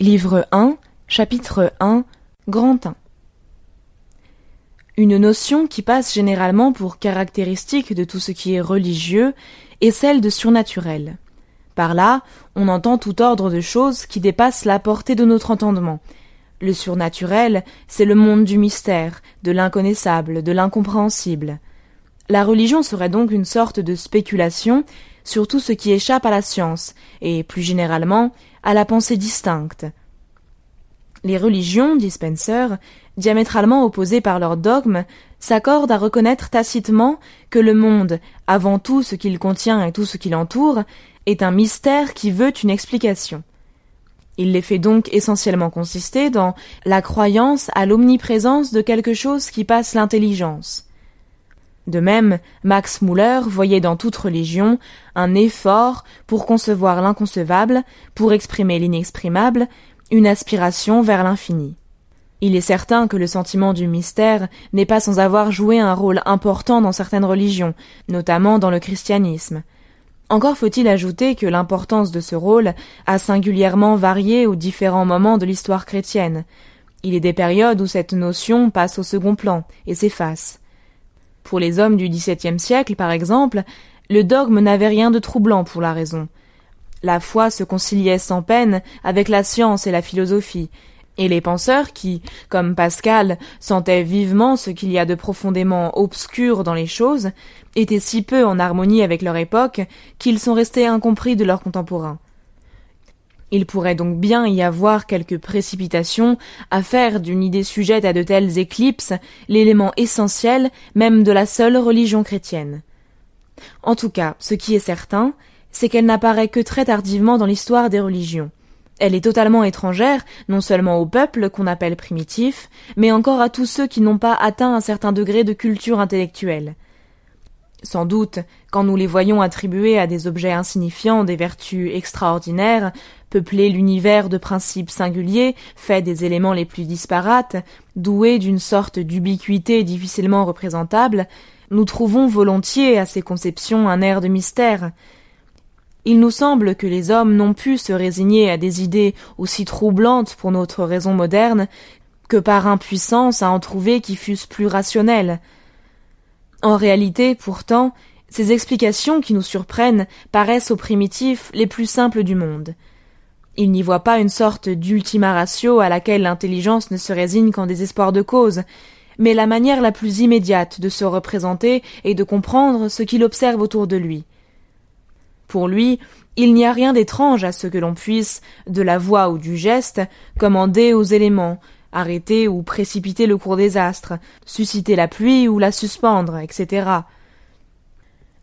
Livre 1, chapitre 1, Grand 1 Une notion qui passe généralement pour caractéristique de tout ce qui est religieux est celle de surnaturel. Par là, on entend tout ordre de choses qui dépassent la portée de notre entendement. Le surnaturel, c'est le monde du mystère, de l'inconnaissable, de l'incompréhensible. La religion serait donc une sorte de spéculation sur tout ce qui échappe à la science, et plus généralement à la pensée distincte. Les religions, dit Spencer, diamétralement opposées par leurs dogmes, s'accordent à reconnaître tacitement que le monde, avant tout ce qu'il contient et tout ce qui l'entoure, est un mystère qui veut une explication. Il les fait donc essentiellement consister dans la croyance à l'omniprésence de quelque chose qui passe l'intelligence. De même, Max Muller voyait dans toute religion un effort pour concevoir l'inconcevable, pour exprimer l'inexprimable, une aspiration vers l'infini. Il est certain que le sentiment du mystère n'est pas sans avoir joué un rôle important dans certaines religions, notamment dans le christianisme. Encore faut-il ajouter que l'importance de ce rôle a singulièrement varié aux différents moments de l'histoire chrétienne. Il est des périodes où cette notion passe au second plan et s'efface. Pour les hommes du XVIIe siècle, par exemple, le dogme n'avait rien de troublant pour la raison. La foi se conciliait sans peine avec la science et la philosophie, et les penseurs qui, comme Pascal, sentaient vivement ce qu'il y a de profondément obscur dans les choses, étaient si peu en harmonie avec leur époque qu'ils sont restés incompris de leurs contemporains. Il pourrait donc bien y avoir quelque précipitation à faire d'une idée sujette à de telles éclipses l'élément essentiel même de la seule religion chrétienne. En tout cas, ce qui est certain, c'est qu'elle n'apparaît que très tardivement dans l'histoire des religions. Elle est totalement étrangère, non seulement au peuple qu'on appelle primitif, mais encore à tous ceux qui n'ont pas atteint un certain degré de culture intellectuelle. Sans doute, quand nous les voyons attribuer à des objets insignifiants des vertus extraordinaires, peupler l'univers de principes singuliers, faits des éléments les plus disparates, doués d'une sorte d'ubiquité difficilement représentable, nous trouvons volontiers à ces conceptions un air de mystère. Il nous semble que les hommes n'ont pu se résigner à des idées aussi troublantes pour notre raison moderne que par impuissance à en trouver qui fussent plus rationnelles. En réalité, pourtant, ces explications qui nous surprennent paraissent aux primitifs les plus simples du monde. Ils n'y voient pas une sorte d'ultima ratio à laquelle l'intelligence ne se résigne qu'en désespoir de cause, mais la manière la plus immédiate de se représenter et de comprendre ce qu'il observe autour de lui. Pour lui, il n'y a rien d'étrange à ce que l'on puisse, de la voix ou du geste, commander aux éléments, arrêter ou précipiter le cours des astres, susciter la pluie ou la suspendre, etc.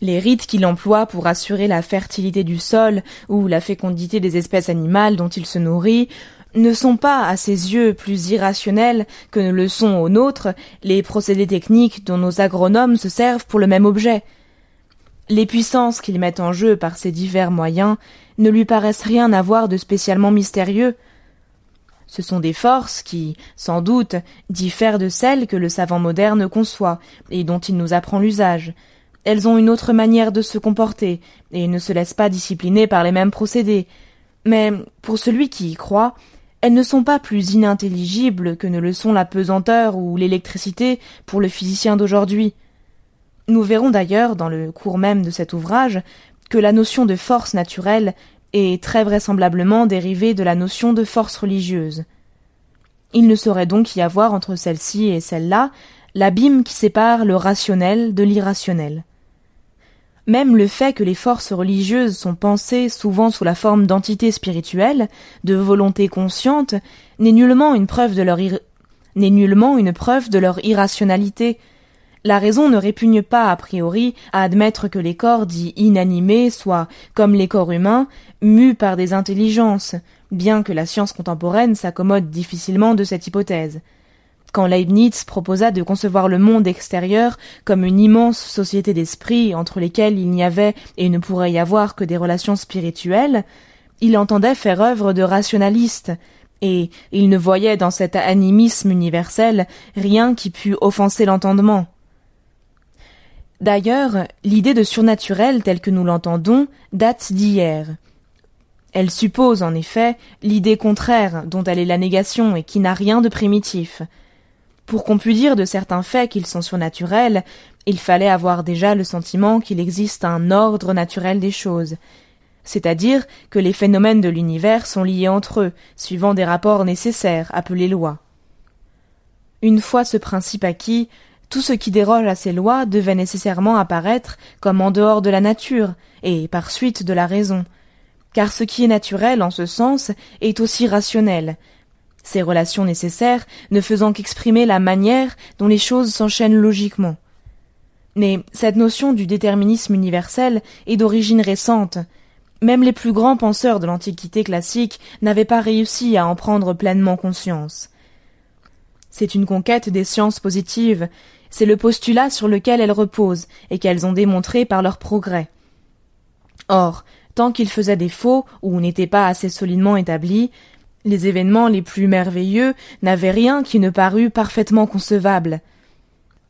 Les rites qu'il emploie pour assurer la fertilité du sol ou la fécondité des espèces animales dont il se nourrit ne sont pas à ses yeux plus irrationnels que ne le sont aux nôtres les procédés techniques dont nos agronomes se servent pour le même objet. Les puissances qu'il met en jeu par ces divers moyens ne lui paraissent rien avoir de spécialement mystérieux. Ce sont des forces qui, sans doute, diffèrent de celles que le savant moderne conçoit et dont il nous apprend l'usage. Elles ont une autre manière de se comporter et ne se laissent pas discipliner par les mêmes procédés. Mais, pour celui qui y croit, elles ne sont pas plus inintelligibles que ne le sont la pesanteur ou l'électricité pour le physicien d'aujourd'hui. Nous verrons d'ailleurs, dans le cours même de cet ouvrage, que la notion de force naturelle et très vraisemblablement dérivé de la notion de force religieuse. Il ne saurait donc y avoir entre celle-ci et celle-là l'abîme qui sépare le rationnel de l'irrationnel. Même le fait que les forces religieuses sont pensées souvent sous la forme d'entités spirituelles, de volontés conscientes, n'est nullement une preuve de leur n'est nullement une preuve de leur irrationalité, la raison ne répugne pas a priori à admettre que les corps dits inanimés soient, comme les corps humains, mus par des intelligences, bien que la science contemporaine s'accommode difficilement de cette hypothèse. Quand Leibniz proposa de concevoir le monde extérieur comme une immense société d'esprits entre lesquels il n'y avait et ne pourrait y avoir que des relations spirituelles, il entendait faire œuvre de rationaliste, et il ne voyait dans cet animisme universel rien qui pût offenser l'entendement. D'ailleurs, l'idée de surnaturel telle que nous l'entendons date d'hier. Elle suppose, en effet, l'idée contraire dont elle est la négation et qui n'a rien de primitif. Pour qu'on pût dire de certains faits qu'ils sont surnaturels, il fallait avoir déjà le sentiment qu'il existe un ordre naturel des choses, c'est-à-dire que les phénomènes de l'univers sont liés entre eux, suivant des rapports nécessaires appelés lois. Une fois ce principe acquis, tout ce qui déroge à ces lois devait nécessairement apparaître comme en dehors de la nature, et par suite de la raison, car ce qui est naturel en ce sens est aussi rationnel, ces relations nécessaires ne faisant qu'exprimer la manière dont les choses s'enchaînent logiquement. Mais cette notion du déterminisme universel est d'origine récente. Même les plus grands penseurs de l'Antiquité classique n'avaient pas réussi à en prendre pleinement conscience. C'est une conquête des sciences positives, c'est le postulat sur lequel elles reposent et qu'elles ont démontré par leur progrès. Or, tant qu'ils faisaient défaut ou n'étaient pas assez solidement établis, les événements les plus merveilleux n'avaient rien qui ne parût parfaitement concevable.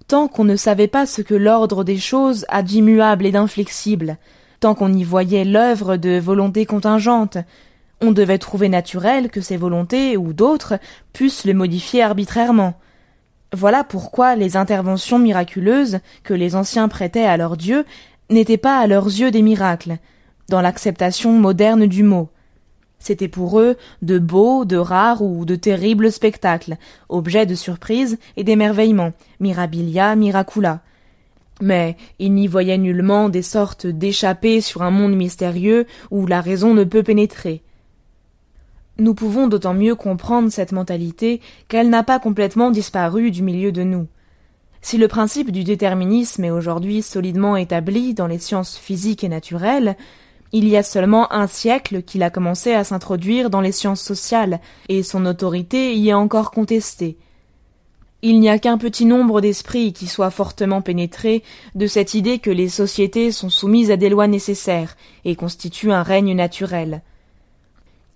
Tant qu'on ne savait pas ce que l'ordre des choses a d'immuable et d'inflexible, tant qu'on y voyait l'œuvre de volontés contingentes, on devait trouver naturel que ces volontés ou d'autres puissent le modifier arbitrairement. Voilà pourquoi les interventions miraculeuses que les anciens prêtaient à leurs dieux n'étaient pas à leurs yeux des miracles, dans l'acceptation moderne du mot. C'était pour eux de beaux, de rares ou de terribles spectacles, objets de surprise et d'émerveillement, mirabilia, miracula. Mais ils n'y voyaient nullement des sortes d'échappées sur un monde mystérieux où la raison ne peut pénétrer. Nous pouvons d'autant mieux comprendre cette mentalité qu'elle n'a pas complètement disparu du milieu de nous. Si le principe du déterminisme est aujourd'hui solidement établi dans les sciences physiques et naturelles, il y a seulement un siècle qu'il a commencé à s'introduire dans les sciences sociales, et son autorité y est encore contestée. Il n'y a qu'un petit nombre d'esprits qui soient fortement pénétrés de cette idée que les sociétés sont soumises à des lois nécessaires et constituent un règne naturel.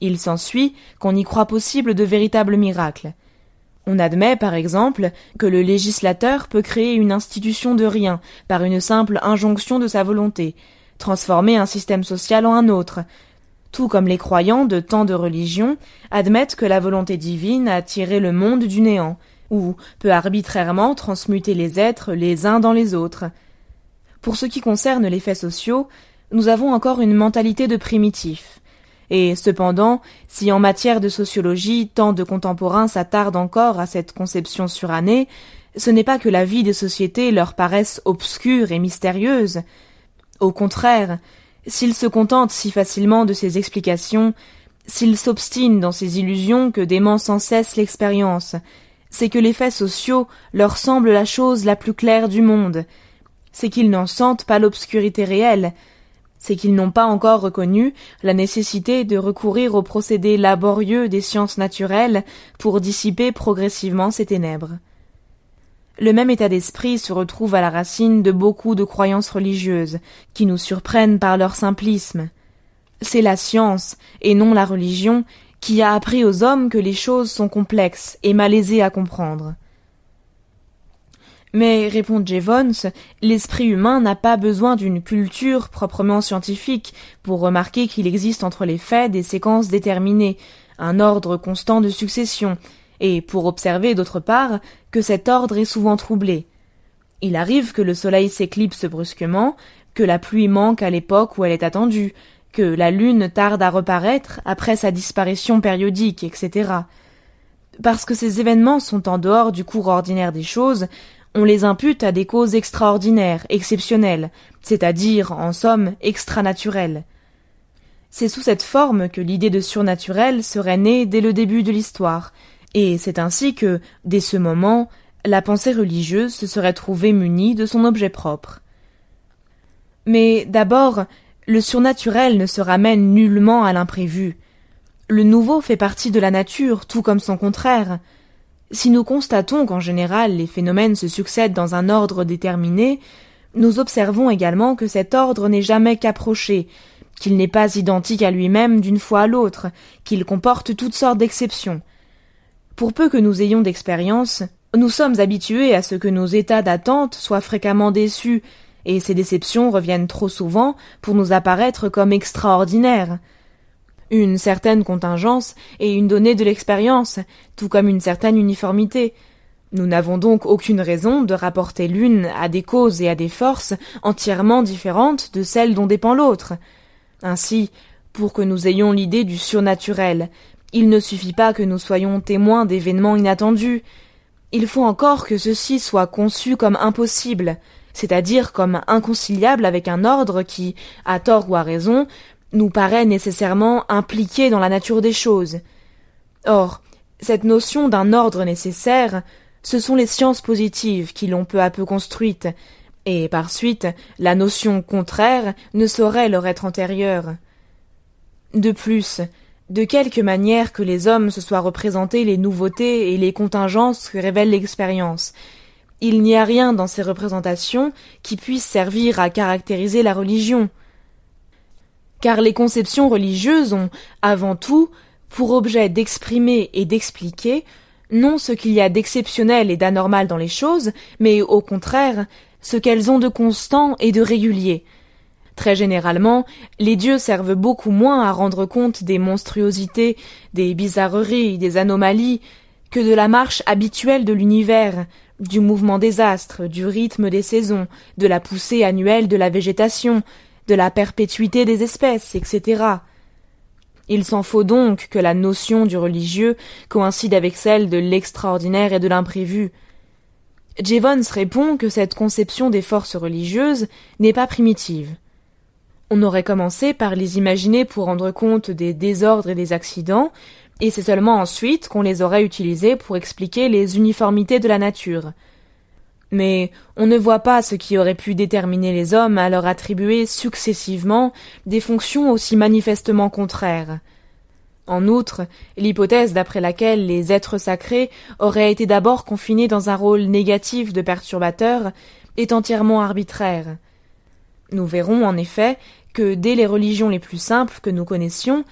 Il s'ensuit qu'on y croit possible de véritables miracles. On admet, par exemple, que le législateur peut créer une institution de rien par une simple injonction de sa volonté, transformer un système social en un autre, tout comme les croyants de tant de religions admettent que la volonté divine a tiré le monde du néant, ou peut arbitrairement transmuter les êtres les uns dans les autres. Pour ce qui concerne les faits sociaux, nous avons encore une mentalité de primitif. Et cependant, si en matière de sociologie tant de contemporains s'attardent encore à cette conception surannée, ce n'est pas que la vie des sociétés leur paraisse obscure et mystérieuse, au contraire, s'ils se contentent si facilement de ces explications, s'ils s'obstinent dans ces illusions que dément sans cesse l'expérience, c'est que les faits sociaux leur semblent la chose la plus claire du monde, c'est qu'ils n'en sentent pas l'obscurité réelle, c'est qu'ils n'ont pas encore reconnu la nécessité de recourir aux procédés laborieux des sciences naturelles pour dissiper progressivement ces ténèbres. Le même état d'esprit se retrouve à la racine de beaucoup de croyances religieuses, qui nous surprennent par leur simplisme. C'est la science, et non la religion, qui a appris aux hommes que les choses sont complexes et malaisées à comprendre. Mais, répond Jevons, l'esprit humain n'a pas besoin d'une culture proprement scientifique pour remarquer qu'il existe entre les faits des séquences déterminées, un ordre constant de succession, et pour observer d'autre part que cet ordre est souvent troublé. Il arrive que le soleil s'éclipse brusquement, que la pluie manque à l'époque où elle est attendue, que la lune tarde à reparaître après sa disparition périodique, etc. Parce que ces événements sont en dehors du cours ordinaire des choses, on les impute à des causes extraordinaires, exceptionnelles, c'est-à-dire, en somme, extranaturelles. C'est sous cette forme que l'idée de surnaturel serait née dès le début de l'histoire, et c'est ainsi que, dès ce moment, la pensée religieuse se serait trouvée munie de son objet propre. Mais d'abord, le surnaturel ne se ramène nullement à l'imprévu. Le nouveau fait partie de la nature, tout comme son contraire. Si nous constatons qu'en général les phénomènes se succèdent dans un ordre déterminé, nous observons également que cet ordre n'est jamais qu'approché, qu'il n'est pas identique à lui-même d'une fois à l'autre, qu'il comporte toutes sortes d'exceptions, pour peu que nous ayons d'expérience, nous sommes habitués à ce que nos états d'attente soient fréquemment déçus, et ces déceptions reviennent trop souvent pour nous apparaître comme extraordinaires. Une certaine contingence et une donnée de l'expérience, tout comme une certaine uniformité. Nous n'avons donc aucune raison de rapporter l'une à des causes et à des forces entièrement différentes de celles dont dépend l'autre. Ainsi, pour que nous ayons l'idée du surnaturel, il ne suffit pas que nous soyons témoins d'événements inattendus. Il faut encore que ceci soit conçu comme impossible, c'est-à-dire comme inconciliable avec un ordre qui, à tort ou à raison, nous paraît nécessairement impliqué dans la nature des choses. Or, cette notion d'un ordre nécessaire, ce sont les sciences positives qui l'ont peu à peu construite, et par suite la notion contraire ne saurait leur être antérieure. De plus, de quelque manière que les hommes se soient représentés les nouveautés et les contingences que révèle l'expérience, il n'y a rien dans ces représentations qui puisse servir à caractériser la religion. Car les conceptions religieuses ont, avant tout, pour objet d'exprimer et d'expliquer non ce qu'il y a d'exceptionnel et d'anormal dans les choses, mais au contraire ce qu'elles ont de constant et de régulier. Très généralement, les dieux servent beaucoup moins à rendre compte des monstruosités, des bizarreries, des anomalies, que de la marche habituelle de l'univers, du mouvement des astres, du rythme des saisons, de la poussée annuelle de la végétation, de la perpétuité des espèces, etc. Il s'en faut donc que la notion du religieux coïncide avec celle de l'extraordinaire et de l'imprévu. Jevons répond que cette conception des forces religieuses n'est pas primitive. On aurait commencé par les imaginer pour rendre compte des désordres et des accidents, et c'est seulement ensuite qu'on les aurait utilisées pour expliquer les uniformités de la nature. Mais on ne voit pas ce qui aurait pu déterminer les hommes à leur attribuer successivement des fonctions aussi manifestement contraires. En outre, l'hypothèse d'après laquelle les êtres sacrés auraient été d'abord confinés dans un rôle négatif de perturbateur est entièrement arbitraire. Nous verrons en effet que dès les religions les plus simples que nous connaissions,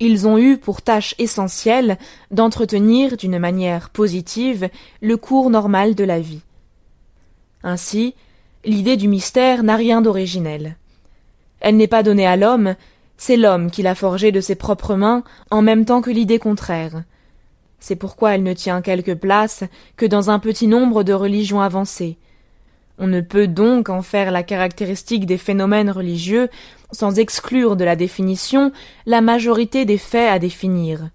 ils ont eu pour tâche essentielle d'entretenir d'une manière positive le cours normal de la vie. Ainsi, l'idée du mystère n'a rien d'originel. Elle n'est pas donnée à l'homme, c'est l'homme qui l'a forgée de ses propres mains en même temps que l'idée contraire. C'est pourquoi elle ne tient quelque place que dans un petit nombre de religions avancées. On ne peut donc en faire la caractéristique des phénomènes religieux sans exclure de la définition la majorité des faits à définir.